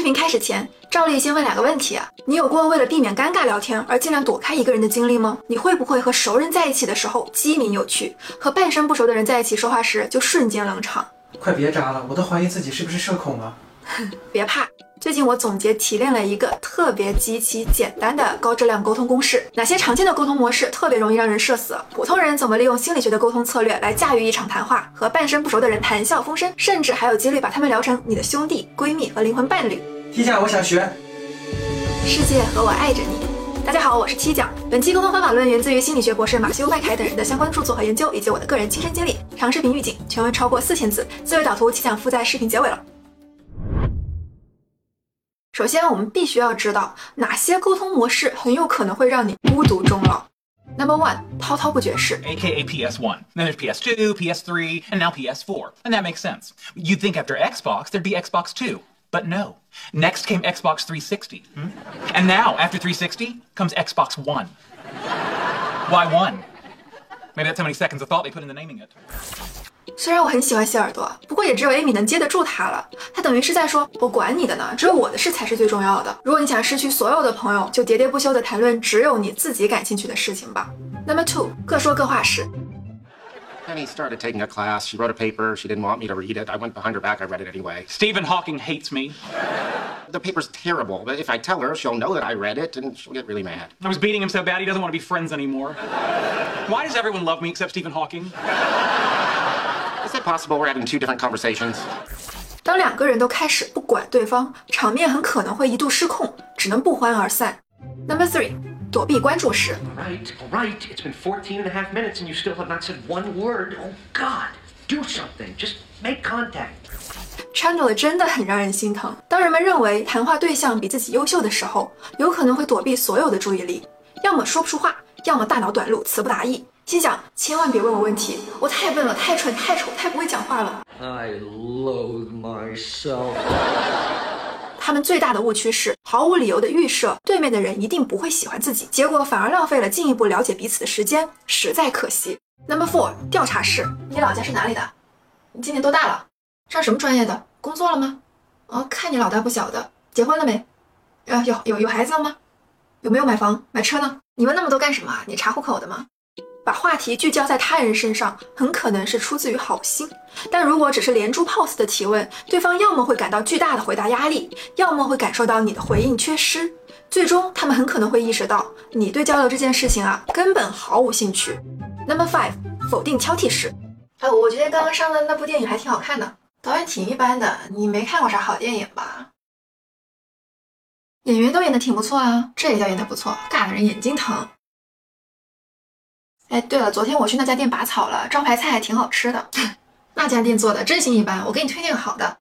视频开始前，照例先问两个问题啊：你有过为了避免尴尬聊天而尽量躲开一个人的经历吗？你会不会和熟人在一起的时候机敏有趣，和半生不熟的人在一起说话时就瞬间冷场？快别扎了，我都怀疑自己是不是社恐了。别怕，最近我总结提炼了一个特别极其简单的高质量沟通公式。哪些常见的沟通模式特别容易让人社死？普通人怎么利用心理学的沟通策略来驾驭一场谈话，和半生不熟的人谈笑风生，甚至还有几率把他们聊成你的兄弟、闺蜜和灵魂伴侣？T 酱，我想学。世界和我爱着你。大家好，我是 T 酱。本期沟通方法论源自于心理学博士马修麦凯等人的相关著作和研究，以及我的个人亲身经历。长视频预警，全文超过四千字，思维导图即将附在视频结尾了。首先，我们必须要知道哪些沟通模式很有可能会让你孤独终老。Number one，滔滔不绝式，AKA PS1. Then there's PS2, PS3, and now PS4. And that makes sense. You'd think after Xbox, there'd be Xbox 2. But no. Next came Xbox 360. Hmm? And now, after 360, comes Xbox One. Why one? Maybe that's how many seconds of thought they put into naming it. 虽然我很喜欢谢耳朵，不过也只有 Amy 能接得住他了。他等于是在说：“我管你的呢，只有我的事才是最重要的。如果你想失去所有的朋友，就喋喋不休地谈论只有你自己感兴趣的事情吧。” Number two，各说各话式。Penny started taking a class. She wrote a paper. She didn't want me to read it. I went behind her back. I read it anyway. Stephen Hawking hates me. The paper's terrible, but if I tell her, she'll know that I read it and she'll get really mad. I was beating him so bad he doesn't want to be friends anymore. Why does everyone love me except Stephen Hawking? Is it possible we're having two different conversations? 当两个人都开始不管对方，场面很可能会一度失控，只能不欢而散。Number three， 躲避关注时。All right, all right. It's been fourteen and a half minutes and you still have not said one word. Oh God, do something. Just make contact. Chandler 真的很让人心疼。当人们认为谈话对象比自己优秀的时候，有可能会躲避所有的注意力，要么说不出话，要么大脑短路，词不达意。心想，千万别问我问题，我太笨了，太蠢，太丑，太不会讲话了。I loathe myself. 他们最大的误区是毫无理由的预设对面的人一定不会喜欢自己，结果反而浪费了进一步了解彼此的时间，实在可惜。Number four，调查式。你老家是哪里的？你今年多大了？上什么专业的？工作了吗？哦，看你老大不小的，结婚了没？呃，有有有孩子了吗？有没有买房买车呢？你问那么多干什么？你查户口的吗？把话题聚焦在他人身上，很可能是出自于好心，但如果只是连珠炮似的提问，对方要么会感到巨大的回答压力，要么会感受到你的回应缺失，最终他们很可能会意识到你对交流这件事情啊根本毫无兴趣。Number five，否定挑剔式。哎，我觉得刚刚上的那部电影还挺好看的，导演挺一般的，你没看过啥好电影吧？演员都演的挺不错啊，这也叫演的不错，尬的人眼睛疼。哎，对了，昨天我去那家店拔草了，招牌菜还挺好吃的。那家店做的真心一般，我给你推荐个好的。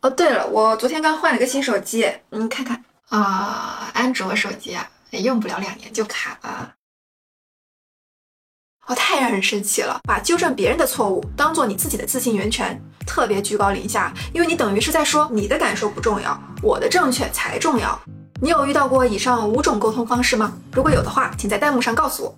哦，对了，我昨天刚换了个新手机，你看看啊，安卓手机啊，用不了两年就卡了。哦，太让人生气了！把纠正别人的错误当做你自己的自信源泉，特别居高临下，因为你等于是在说你的感受不重要，我的正确才重要。你有遇到过以上五种沟通方式吗？如果有的话，请在弹幕上告诉我。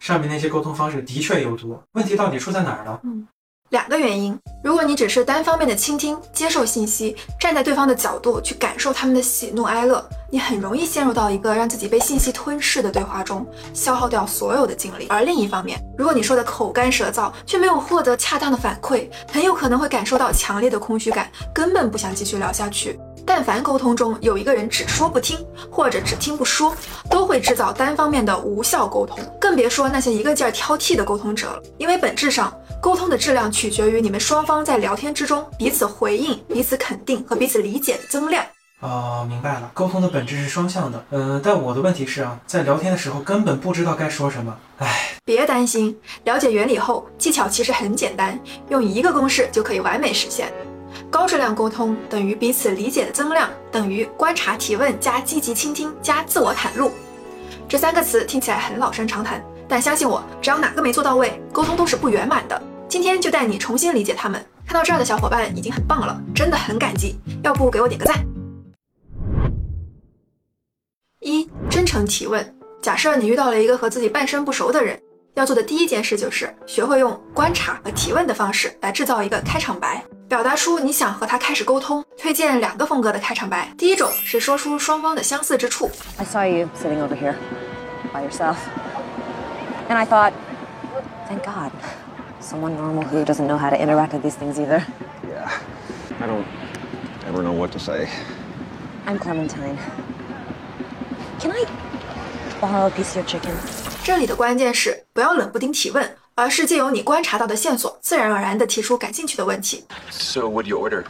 上面那些沟通方式的确有毒，问题到底出在哪儿呢？嗯，两个原因。如果你只是单方面的倾听、接受信息，站在对方的角度去感受他们的喜怒哀乐，你很容易陷入到一个让自己被信息吞噬的对话中，消耗掉所有的精力。而另一方面，如果你说的口干舌燥，却没有获得恰当的反馈，很有可能会感受到强烈的空虚感，根本不想继续聊下去。但凡沟通中有一个人只说不听，或者只听不说，都会制造单方面的无效沟通，更别说那些一个劲儿挑剔的沟通者了。因为本质上，沟通的质量取决于你们双方在聊天之中彼此回应、彼此肯定和彼此理解的增量。哦，明白了，沟通的本质是双向的。嗯，但我的问题是啊，在聊天的时候根本不知道该说什么。唉，别担心，了解原理后，技巧其实很简单，用一个公式就可以完美实现。高质量沟通等于彼此理解的增量等于观察提问加积极倾听加自我袒露。这三个词听起来很老生常谈，但相信我，只要哪个没做到位，沟通都是不圆满的。今天就带你重新理解他们。看到这儿的小伙伴已经很棒了，真的很感激，要不给我点个赞。一、真诚提问。假设你遇到了一个和自己半生不熟的人。要做的第一件事就是学会用观察和提问的方式来制造一个开场白，表达出你想和他开始沟通。推荐两个风格的开场白，第一种是说出双方的相似之处。 I saw you sitting over here by yourself. And I thought, thank God, someone normal who doesn't know how to interact with these things either. Yeah. I don't ever know what to say. I'm Clementine. Can I borrow a piece of your chicken? 这里的关键是不要冷不丁提问， 而是借由你观察到的线索，自然而然地提出感兴趣的问题。So, what do you order?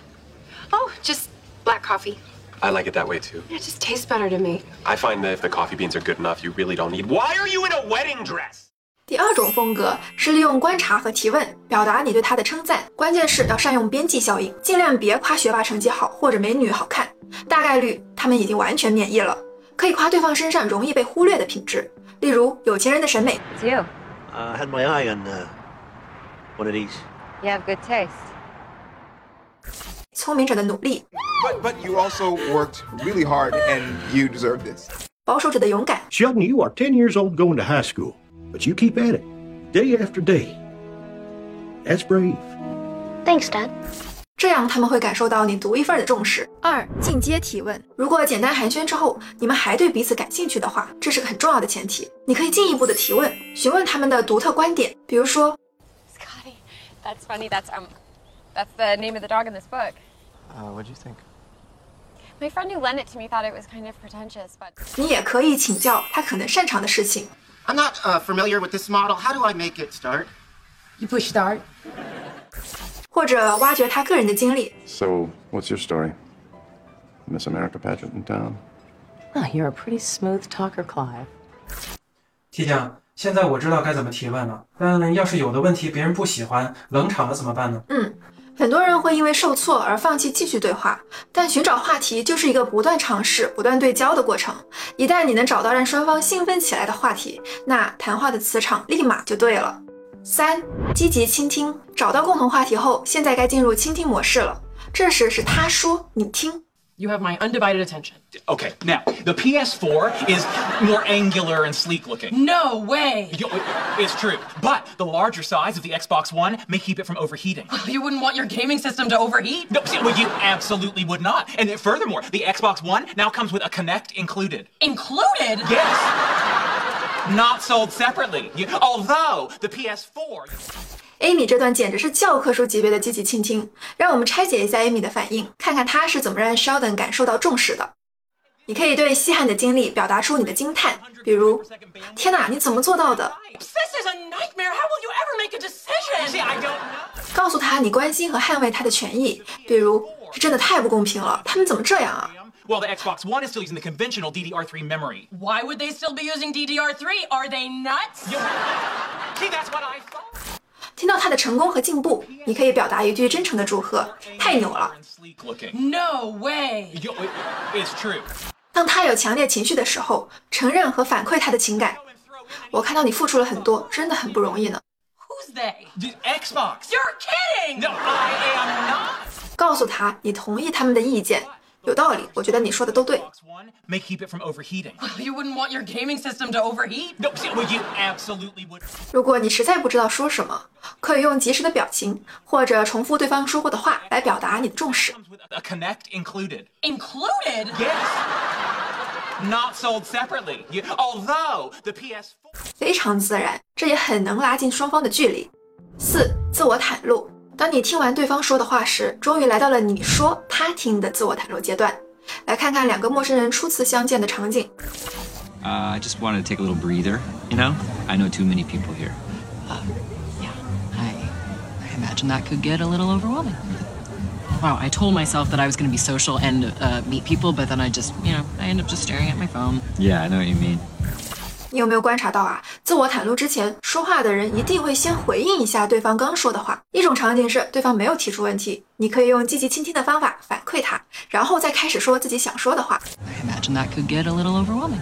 Oh, just black coffee. I like it that way too. It just tastes better to me. I find that if the coffee beans are good enough, you really don't need. Why are you in a wedding dress? 第二种风格是利用观察和提问表达你对他的称赞，关键是要善用边际效应，尽量别夸学霸成绩好或者美女好看，大概率他们已经完全免疫了。可以夸对方身上容易被忽略的品质，例如有钱人的审美，It's you. I had my eye on uh, one of these. You have good taste. 聪明者的努力， But but you also worked really hard and you deserve this. 保守者的勇敢， Sheldon, you are 10 years old going to high school, but you keep at it, day after day. That's brave. Thanks, Dad. 这样他们会感受到你独一份的重视。二、进阶提问，如果简单寒暄之后，你们还对彼此感兴趣的话，这是个很重要的前提。你可以进一步的提问，询问他们的独特观点，比如说，Scotty, that's funny. That's um, that's the name of the dog in this book. Uh, what do you think? My friend who lent it to me thought it was kind of pretentious, but 你也可以请教他可能擅长的事情。I'm not uh, familiar with this model. How do I make it start? You push start. 或者挖掘他个人的经历。So, what's your story? Miss America pageant in town? Oh, you're a pretty smooth talker, Clive. T 酱，现在我知道该怎么提问了，但要是有的问题别人不喜欢，冷场了怎么办呢？嗯，很多人会因为受挫而放弃继续对话，但寻找话题就是一个不断尝试、不断对焦的过程。一旦你能找到让双方兴奋起来的话题，那谈话的磁场立马就对了。三，积极倾听，找到共同话题后，现在该进入倾听模式了。这时是他说，你听。 You have my undivided attention. Okay, now, the PS4 is more angular and sleek looking. No way. Yo, It's true, but the larger size of the Xbox One may keep it from overheating. You wouldn't want your gaming system to overheat? No, see, well, you absolutely would not. And furthermore, the Xbox One now comes with a Connect included. Included? Yes. not sold separately，although the PS4 Amy 这段简直是教科书级别的积极倾听，让我们拆解一下 Amy 的反应，看看她是怎么让 Sheldon 感受到重视的。你可以对西汉的经历表达出你的惊叹，比如天呐，你怎么做到的？告诉他你关心和捍卫他的权益，比如这真的太不公平了，他们怎么这样啊？Well, the Xbox One is still using the conventional DDR3 memory. Why would they still be using DDR3? Are they nuts? You- See, that's what I thought.？” 听到他的成功和进步，你可以表达一句真诚的祝贺：“太牛了. No way. It's true.！” 当他有强烈情绪的时候，承认和反馈他的情感。我看到你付出了很多，真的很不容易呢。Who's they? The Xbox. You're kidding. No, I am not. 告诉他你同意他们的意见，有道理。我觉得你说的都对。Xbox One may keep it from overheating. You wouldn't want your gaming system to overheat? No, see, well, you absolutely would. 如果你实在不知道说什么，可以用及时的表情或者重复对方说过的话来表达你的重视。Comes with a Connect included. Included? Yes. Not sold separately. Although the PS4. 非常自然，这也很能拉近双方的距离。四、自我袒露。当你听完对方说的话时，终于来到了你说他听的自我袒露阶段。来看看两个陌生人初次相见的场景。 Uh, I just wanted to take a little breather, you know? I know too many people here. Yeah, I, I imagine that could get a little overwhelming. Wow, I told myself that I was going to be social and uh, meet people, but then I just, you know, I end up just staring at my phone. Yeah, I know what you mean. 你有没有观察到啊？自我袒露之前，说话的人一定会先回应一下对方刚说的话。一种场景是对方没有提出问题，你可以用积极倾听的方法反馈他，然后再开始说自己想说的话。I imagine that could get a little overwhelming.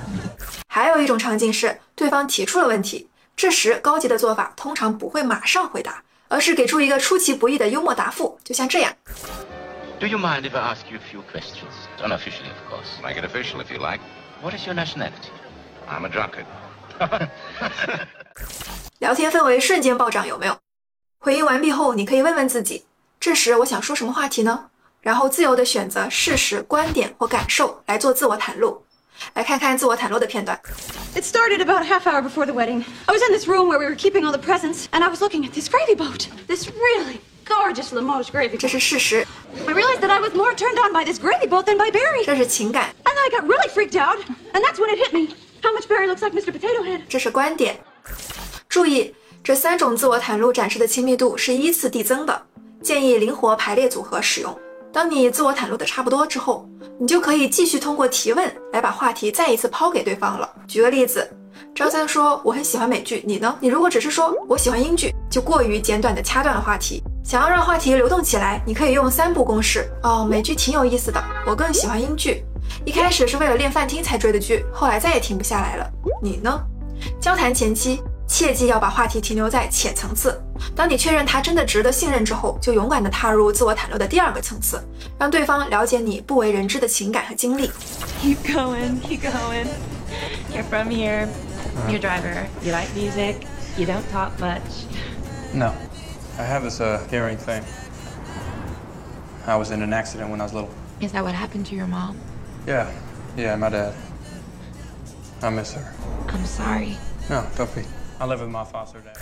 还有一种场景是对方提出了问题，这时高级的做法通常不会马上回答，而是给出一个出其不意的幽默答复，就像这样。Do you mind if I ask you a few questions? Unofficially, of course. Make it official if you like. What is your nationality? I'm a drunkard. 聊天氛围瞬间暴涨，有没有？回应完毕后，你可以问问自己，这时我想说什么话题呢？然后自由的选择事实、观点或感受来做自我袒露。来看看自我袒露的片段。 It started about a half hour before the wedding. I was in this room where we were keeping all the presents, and I was looking at this gravy boat. This really gorgeous Limoges gravy boat. 这是事实， I realized that I was more turned on by this gravy boat than by Barry. 这是情感， And then I got really freaked out, and that's when it hit me. 这是观点。注意，这三种自我袒露展示的亲密度是依次递增的，建议灵活排列组合使用。当你自我袒露的差不多之后，你就可以继续通过提问来把话题再一次抛给对方了。举个例子，张三说我很喜欢美剧，你呢？你如果只是说我喜欢英剧，就过于简短的掐断了话题。想要让话题流动起来，你可以用三步公式。哦，美剧挺有意思的，我更喜欢英剧。一开始是为了练饭厅才追的剧，后来再也停不下来了。你呢？交谈前期切记要把话题停留在浅层次。当你确认他真的值得信任之后，就勇敢地踏入自我袒露的第二个层次，让对方了解你不为人知的情感和经历。Keep going, keep going. You're from here. You're a driver. You like music. You don't talk much. No. I have this uh, hearing thing. I was in an accident when I was little. Is that what happened to your mom? Yeah. Yeah, my dad. I miss her. I'm sorry. No, don't be. I live with my foster dad.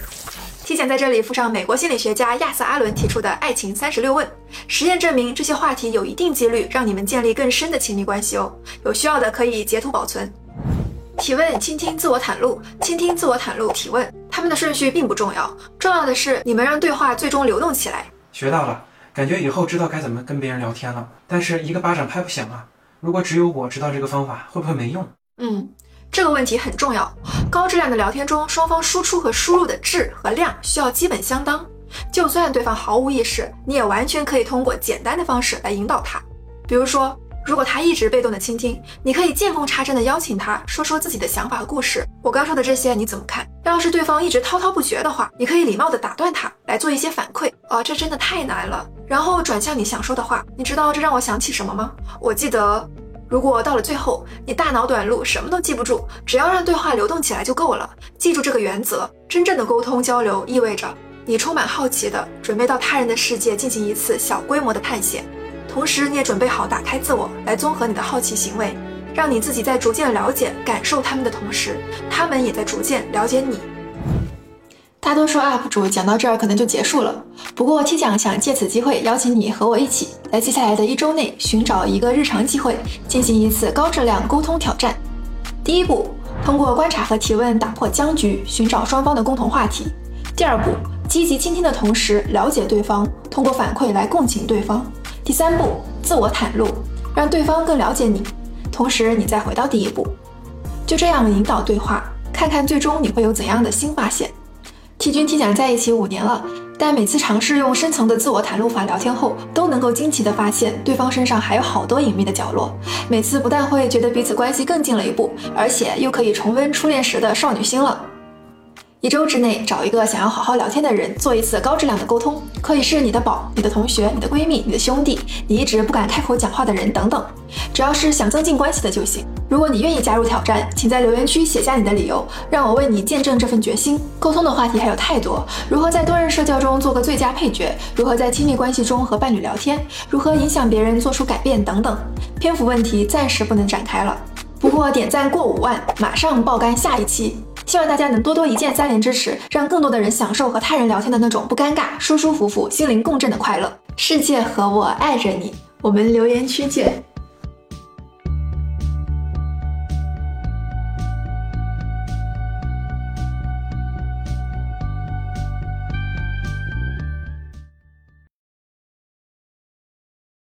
提前在这里附上美国心理学家亚瑟·阿伦提出的“爱情三十六问”。实验证明，这些话题有一定几率让你们建立更深的亲密关系哦。有需要的可以截图保存。提问、倾听、自我袒露、倾听、自我袒露、提问，他们的顺序并不重要，重要的是你们让对话最终流动起来。学到了，感觉以后知道该怎么跟别人聊天了。但是一个巴掌拍不响啊！如果只有我知道这个方法，会不会没用？嗯，这个问题很重要。高质量的聊天中，双方输出和输入的质和量需要基本相当。就算对方毫无意识，你也完全可以通过简单的方式来引导他。比如说，如果他一直被动的倾听，你可以见缝插针的邀请他说说自己的想法和故事。我刚说的这些你怎么看？要是对方一直滔滔不绝的话，你可以礼貌的打断他，来做一些反馈。哦，这真的太难了。然后转向你想说的话。你知道这让我想起什么吗？我记得。如果到了最后你大脑短路，什么都记不住，只要让对话流动起来就够了。记住这个原则，真正的沟通交流意味着你充满好奇的准备到他人的世界进行一次小规模的探险，同时你也准备好打开自我来综合你的好奇行为，让你自己在逐渐了解、感受他们的同时，他们也在逐渐了解你。大多数 UP 主讲到这儿可能就结束了。不过 T 讲想借此机会邀请你和我一起，在接下来的一周内寻找一个日常机会，进行一次高质量沟通挑战。第一步，通过观察和提问打破僵局，寻找双方的共同话题。第二步，积极倾听的同时了解对方，通过反馈来共情对方。第三步，自我袒露，让对方更了解你，同时你再回到第一步。就这样引导对话，看看最终你会有怎样的新发现。T 君 T 讲在一起五年了，但每次尝试用深层的自我袒露法聊天后，都能够惊奇地发现对方身上还有好多隐秘的角落。每次不但会觉得彼此关系更近了一步，而且又可以重温初恋时的少女心了。一周之内找一个想要好好聊天的人，做一次高质量的沟通，可以是你的宝、你的同学、你的闺蜜、你的兄弟、你一直不敢开口讲话的人等等，只要是想增进关系的就行。如果你愿意加入挑战，请在留言区写下你的理由，让我为你见证这份决心。沟通的话题还有太多，如何在多人社交中做个最佳配角，如何在亲密关系中和伴侣聊天，如何影响别人做出改变等等，篇幅问题暂时不能展开了。不过点赞过五万，马上爆肝下一期。希望大家能多多一键三连支持，让更多的人享受和他人聊天的那种不尴尬、舒舒服服、心灵共振的快乐。世界和我爱着你，我们留言区见。